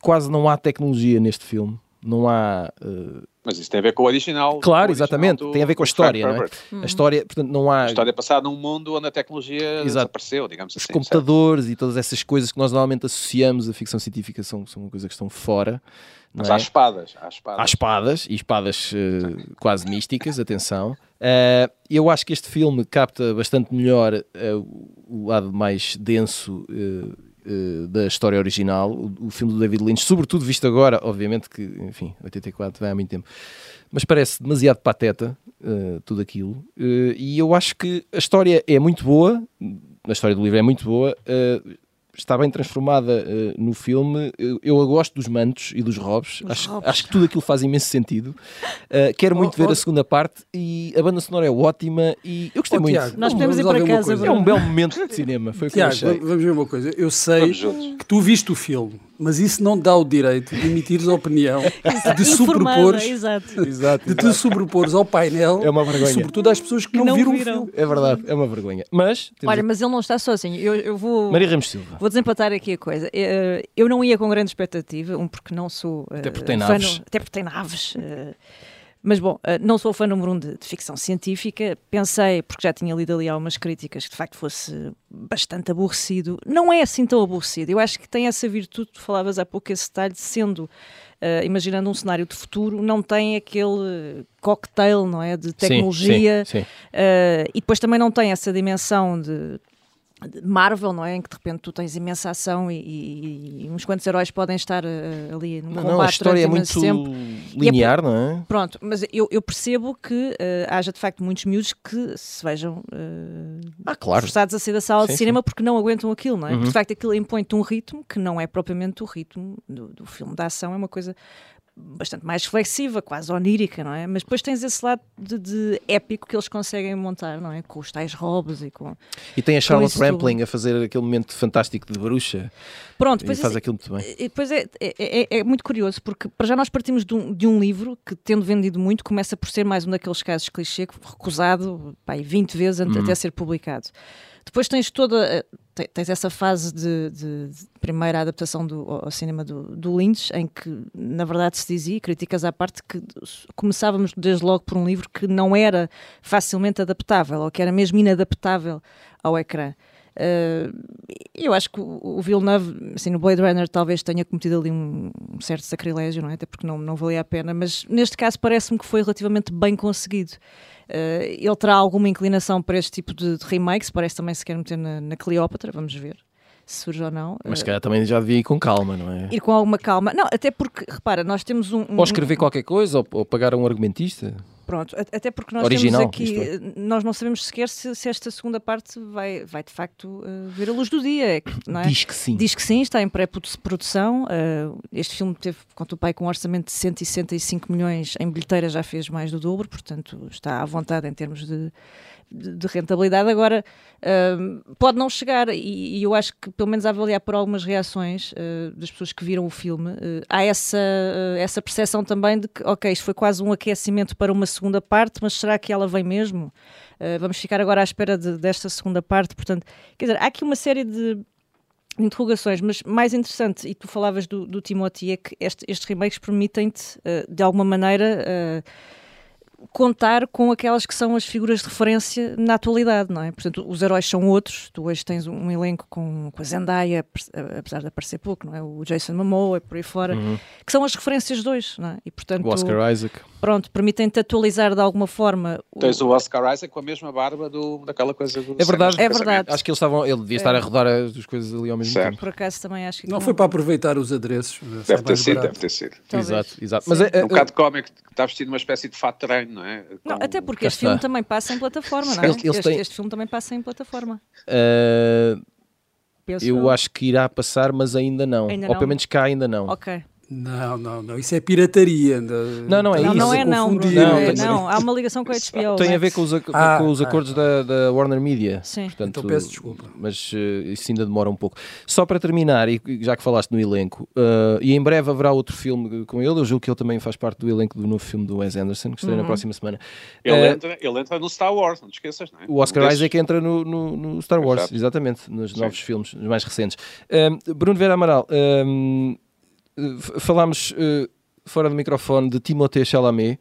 quase não há tecnologia neste filme. Não há. Uh, mas isso tem a ver com o original. Claro, o exatamente. Do, tem a ver com a história, não é? Uhum. A história, portanto, não há. A história é passada num mundo onde a tecnologia Exato. desapareceu, digamos Os assim. Os computadores certo? e todas essas coisas que nós normalmente associamos à ficção científica são, são coisas que estão fora. Mas é? há espadas, há espadas. Há espadas, e espadas uh, quase místicas, atenção. Uh, eu acho que este filme capta bastante melhor uh, o lado mais denso uh, da história original, o, o, filme do David Lynch, sobretudo visto agora, obviamente que, enfim, 84 vai há muito tempo, mas parece demasiado pateta uh, tudo aquilo, uh, e eu acho que a história é muito boa, a história do livro é muito boa, está bem transformada uh, no filme. Eu, eu, gosto dos mantos e dos robes. Acho, robes. acho, que tudo aquilo faz imenso sentido. Uh, quero muito oh, ver oh. a segunda parte e a banda sonora é ótima e eu gostei oh, muito. Tiago, Nós podemos ir para casa. É um belo momento de cinema. Foi Tiago, vamos ver uma coisa. Eu sei que tu viste o filme mas isso não dá o direito de emitires a opinião, de sobrepores, de te sobrepores ao painel é uma vergonha. sobretudo às pessoas que, que não, não, viram, viram, o filme. É verdade, é uma vergonha. Mas, Olha, mas ele não está sozinho. Eu, eu vou, Maria Ramos Silva. Vou desempatar aqui a coisa. Eh, eu não ia com grande expectativa, um porque não sou. Até porque tem naves. até porque tem naves. Mas bom, uh, não sou fã número um de, de, ficção científica. Pensei, porque já tinha lido ali algumas críticas, que de facto fosse bastante aborrecido. Não é assim tão aborrecido. Eu acho que tem essa virtude, tu falavas há pouco esse detalhe, sendo uh, imaginando um cenário de futuro, não tem aquele cocktail, não é, de tecnologia sim, sim, sim. Uh, e depois também não tem essa dimensão de Marvel, não é? Em que de repente tu tens imensa ação e, e, e uns quantos heróis podem estar uh, ali no não, combate. Não, a história é muito tempo. linear, é, não é? Pronto, mas eu, eu percebo que uh, haja de facto muitos miúdos que se vejam uh, ah, claro. forçados a sair da sala sim, de cinema sim. porque não aguentam aquilo, não é? Uhum. Porque de facto aquilo impõe-te um ritmo que não é propriamente o ritmo do, do filme da ação, é uma coisa bastante mais reflexiva, quase onírica, não é? Mas depois tens esse lado de, de, épico que eles conseguem montar, não é? Com os tais robos e com. E tem a Charlotte Rampling a fazer aquele momento fantástico de bruxa. Pronto, e faz assim, aquilo muito bem. Depois é, é, é, é, muito curioso, porque para já nós partimos de um, de um, livro que, tendo vendido muito, começa por ser mais um daqueles casos clichê, recusado pá, 20 vezes uhum. até ser publicado. Depois tens toda tens essa fase de, de, de primeira adaptação do, ao cinema do, do, Lynch, em que, na verdade, se dizia, críticas à parte, que começávamos desde logo por um livro que não era facilmente adaptável, ou que era mesmo inadaptável ao ecrã. Uh, eu acho que o, Villeneuve, assim, no Blade Runner, talvez tenha cometido ali um, certo sacrilégio, não é? até porque não, não valia a pena, mas neste caso parece-me que foi relativamente bem conseguido. Uh, ele terá alguma inclinação para este tipo de, de remakes, parece também se quer meter na, na Cleópatra, vamos ver se surge ou não. Mas se calhar também já devia ir com calma, não é? Ir com alguma calma. Não, até porque, repara, nós temos um. um ou escrever qualquer coisa, ou, ou pagar a um argumentista. Pronto, até porque nós Original, temos aqui, é. nós não sabemos sequer se, se, esta segunda parte vai, vai de facto uh, ver a luz do dia. Não é? Diz que sim. Diz que sim, está em pré-produção. Uh, este filme teve, conta o pai, com um orçamento de 165 milhões em bilheteira, já fez mais do dobro, portanto está à vontade em termos de, de, rentabilidade. Agora, uh, pode não chegar, e, e, eu acho que, pelo menos a avaliar por algumas reações uh, das pessoas que viram o filme, uh, há essa, essa percepção também de que, ok, isto foi quase um aquecimento para uma segunda parte, mas será que ela vem mesmo? vamos ficar agora à espera de, desta segunda parte. Portanto, quer dizer, há aqui uma série de interrogações, mas mais interessante, e tu falavas do, do Timothy, é que este, estes remakes permitem-te, de alguma maneira contar com aquelas que são as figuras de referência na atualidade, não é? Portanto, os heróis são outros. Tu hoje tens um elenco com, com a Zendaya, apesar de aparecer pouco, não é? O Jason Momoa, por aí fora, uhum. que são as referências dois, não é? E, portanto, o Oscar Isaac. Pronto, permitem-te atualizar de alguma forma. O... Tens o Oscar Isaac com a mesma barba do, daquela coisa do. É verdade, é verdade. Acho que eles estavam, ele devia estar é. a rodar as coisas ali ao mesmo certo. tempo. Por acaso também acho que. Não, não foi para aproveitar os adereços. Deve ter sido, deve ter sido. Exato, exato. Mas é, é, um bocado cómico, está vestido uma espécie de fato não é? Com... Não, até porque este filme também passa em plataforma, não é? Este, este, este filme também passa em plataforma. Uh, eu acho que irá passar, mas ainda não. Ainda Ou pelo menos cá ainda não. Ok. Não, não, não. Isso é pirataria. Não, não é não, isso. Não é não, Bruno. Não, é, não, há uma ligação com a HBO. Tem a ver com os, ah, com os ah. acordos ah. da, da, Warner Media. Sim. Portanto, então peço desculpa. Mas uh, isso ainda demora um pouco. Só para terminar, e já que falaste no elenco, uh, e em breve haverá outro filme com ele, eu julgo que ele também faz parte do elenco do novo filme do Wes Anderson, que estreia uhum. na próxima semana. Ele, uh, entra, ele entra no Star Wars, não te esqueças, não é? O Oscar Isaac entra no, no, no Star Wars, Exato. exatamente, nos Sim. novos filmes, nos mais recentes. Bruno Vera Amaral, falámos uh, fora do microfone de Timothée Chalamet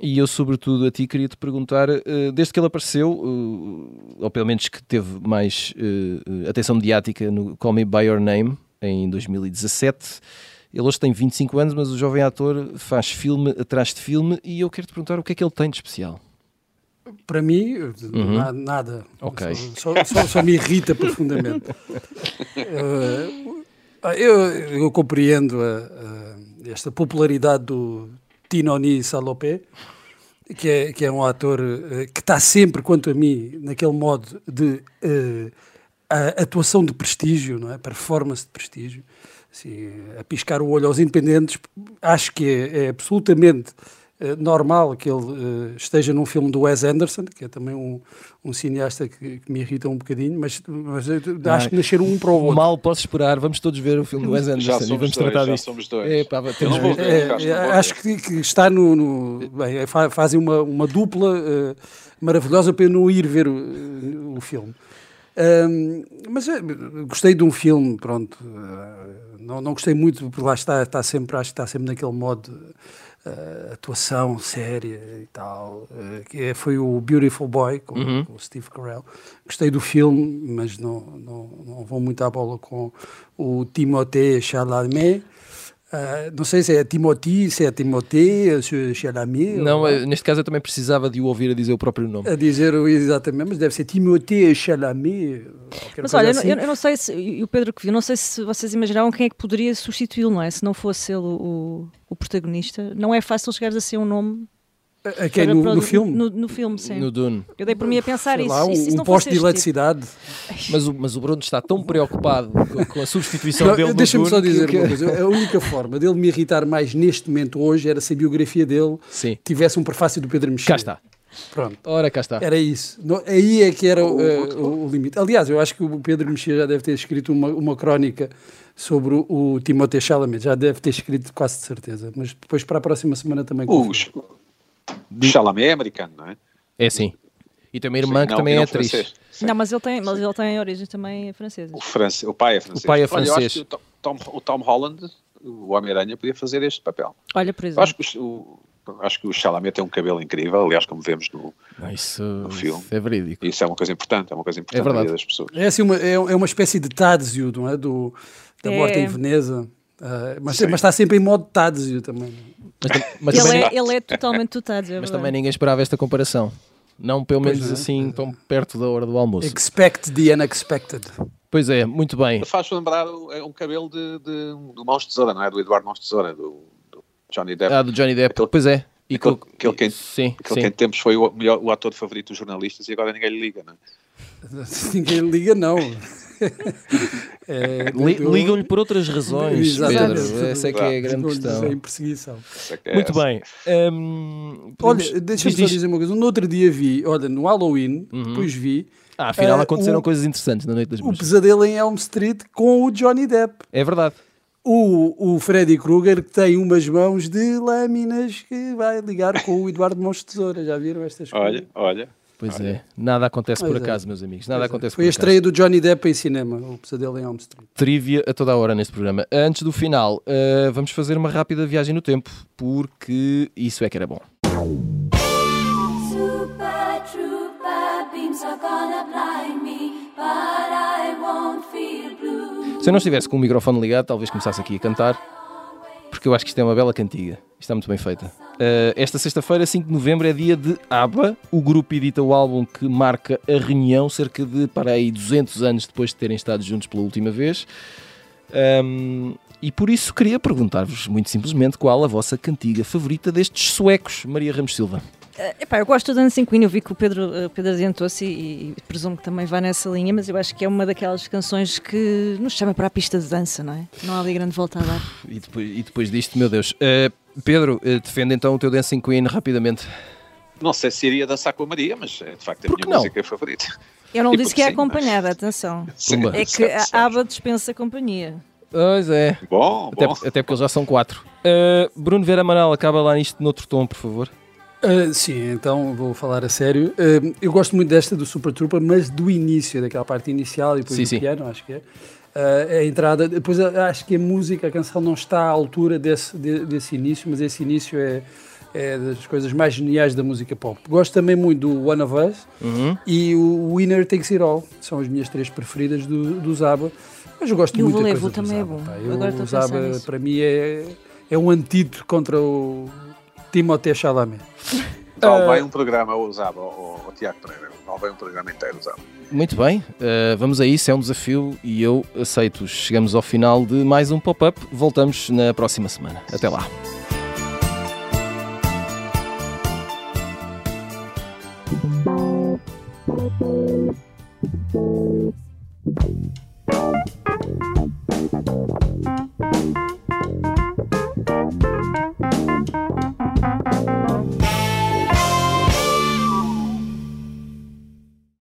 e eu, sobretudo, a ti queria te perguntar, uh, desde que ele apareceu, ou pelo menos que teve mais atenção mediática no Call Me By Your Name, em 2017. Ele hoje tem 25 anos, mas o jovem ator faz filme atrás de filme e eu quero te perguntar o que é que ele tem de especial. Para mim, uhum. nada. Ok. Só, só, só, só me irrita profundamente. uh, eu, eu compreendo a, a, esta popularidade do Tinoni Salopé, que é, que é um ator uh, que está sempre, quanto a mim, naquele modo de uh, atuação de prestígio, não é? performance de prestígio. Assim, a piscar o olho aos independentes, acho que é, é absolutamente eh, normal que ele uh, esteja num filme do Wes Anderson, que é também um, um cineasta que, que, me irrita um bocadinho, mas, mas acho que nasceram um para o outro. Mal posso esperar, vamos todos ver o filme do Wes Anderson e vamos dois, tratar disso. Somos dois. É, pá, temos ver. É, é, acho que, que, está no. no bem, é, fazem uma, uma dupla uh, maravilhosa para eu não ir ver o, o filme. Um, mas gostei de um filme, pronto. não, não gostei muito, porque lá está, está sempre, acho que está sempre naquele modo uh, atuação séria e tal. Uh, que foi o Beautiful Boy, com, Uhum. com o Steve Carell. Gostei do filme, mas não, não, não vou muito à bola com o Timothée Chalamet. Uh, não sei se é Timothy, se é Timothée, se é Chalamet. Não, ou- neste caso eu também precisava de o ouvir a dizer o próprio nome. a dizer o- exatamente, mas deve ser Timothée Chalamet. qualquer Mas olha, assim. eu, eu não sei se, e o Pedro que viu, não sei se vocês imaginavam quem é que poderia substituí-lo, não é? Se não fosse ele o, o protagonista, não é fácil chegares a ser um nome. A- quem, no, no filme? No, no filme, sim. No Dune. Eu dei por mim a pensar Sei isso. lá, um, se um fosse de tipo? eletricidade. Mas o, mas o Bruno está tão preocupado com, com a substituição Não, dele Deixa-me só dizer que- uma coisa. A única forma dele me irritar mais neste momento hoje era se a biografia dele Sim, tivesse um prefácio do Pedro Mexia. cá está. Pronto. Ora, cá está. Era isso. No- Aí é que era o, eh, o- o limite. Aliás, eu acho que o Pedro Mexia já deve ter escrito uma, uma crónica sobre o, o Timothée Chalamet. Já deve ter escrito quase de certeza. Mas depois para a próxima semana também. O, confio. O Chalamet é americano, não é? É sim. E tem uma irmã Sim, que não- também é atriz. francês. Não, mas ele tem, mas ele tem origens também francesas. O, france- o pai é francês. O pai é Olha, eu francês. acho que o Tom, o Tom Holland, o Homem-Aranha, podia fazer este papel. Olha, por exemplo. acho que o, acho que o Chalamet tem um cabelo incrível, aliás, como vemos no. Não, isso, filme. isso é verídico. Isso é uma coisa importante, é uma coisa importante verdade. na vida das pessoas. É, assim uma, é, é uma espécie de Tadzio, não é? Do, da É. morte em Veneza. Ah, mas, mas está sempre em modo Tadzio também. Mas, mas Ele também, é, ele é totalmente tutado. É mas verdade. também ninguém esperava esta comparação. Não, pelo Pois menos é. assim, tão perto da hora do almoço. Expect the unexpected. Pois é, muito bem. Faz lembrar o- é um cabelo de, de- do Mãos Tesoura, não é? Do Eduardo Mãos de Tesoura, do, do Johnny Depp. Ah, do Johnny Depp. Aquele- Pois é. E aquele- aquele quem- sim, Aquele sim. que em tempos foi o, melhor, o ator favorito dos jornalistas e agora ninguém lhe liga, não é? Ninguém liga, não. É, Ligam-lhe por outras razões. Pedro. Essa é que é a grande questão. Em perseguição. Isso é é Muito bem. Hum, podemos- Olha, deixa-me diz, só diz. dizer uma coisa. No outro dia vi, olha, no Halloween, Uhum. depois vi Ah, afinal eh, aconteceram o- coisas interessantes na Noite das o Bruxas. pesadelo em Elm Street com o Johnny Depp. É verdade. O, o Freddy Krueger que tem umas mãos de lâminas que vai ligar com o Eduardo de Tesoura. Já viram estas coisas? Olha, olha. Pois é. Nada acontece por Pois é. acaso, meus amigos. Nada acontece Foi a por acaso. estreia do Johnny Depp em cinema, o pesadelo em Elm Street. Trivia a toda a hora neste programa. Antes do final, eh, vamos fazer uma rápida viagem no tempo, porque isso é que era bom. Super trooper beams are gonna blind me, but I won't feel blue. Se eu não estivesse com o microfone ligado, talvez começasse aqui a cantar, porque eu acho que isto é uma bela cantiga. Está muito bem feita. Eh, esta sexta-feira, 5 de novembro, é dia de ABBA. O grupo edita o álbum que marca a reunião, cerca de, para aí, 200 anos depois de terem estado juntos pela última vez. Ahm, e por isso queria perguntar-vos, muito simplesmente, qual a vossa cantiga favorita destes suecos, Maria Ramos Silva. Eh, epá, eu gosto do Dancing Queen, eu vi que o Pedro, eh, o Pedro adiantou-se e, e presumo que também vai nessa linha, mas eu acho que é uma daquelas canções que nos chama para a pista de dança, não é? Não há ali grande volta a dar. E depois, e depois disto, meu Deus. Eh, Pedro, eh, defende então o teu Dancing Queen rapidamente. Não sei se iria dançar com a Maria, mas é de facto a Por que minha não? música favorita. Eu não E disse que é sim, acompanhada, atenção. Sim. É que certo, a. ABBA dispensa companhia. Pois é. Bom, Até, bom. até porque eles já são quatro. Eh, Bruno Vera Amaral, acaba lá nisto noutro tom, por favor. Ah, sim, então vou falar a sério. Ah, eu gosto muito desta do Super Trooper, mas do início, daquela parte inicial e depois Sim, do sim. piano, acho que é. Ah, a entrada, depois acho que a música, a canção não está à altura desse, de- desse início, mas esse início é, é das coisas mais geniais da música pop. Gosto também muito do One of Us Uhum. e o Winner Takes It All, são as minhas três preferidas do, do Zaba. Mas eu gosto E o muito da Volevo coisa do também é Zaba, bom. pá. Agora Eu, estou o Zaba, para mim, é, é um antídoto contra o Timothée Chalamet. Tal eh, vai um programa usado, o, o Tiago Pereira. Tal vai um programa inteiro usado. Muito bem, uh, vamos a isso, é um desafio e eu aceito. Chegamos ao final de mais um pop-up. Voltamos na próxima semana. Até lá. Thank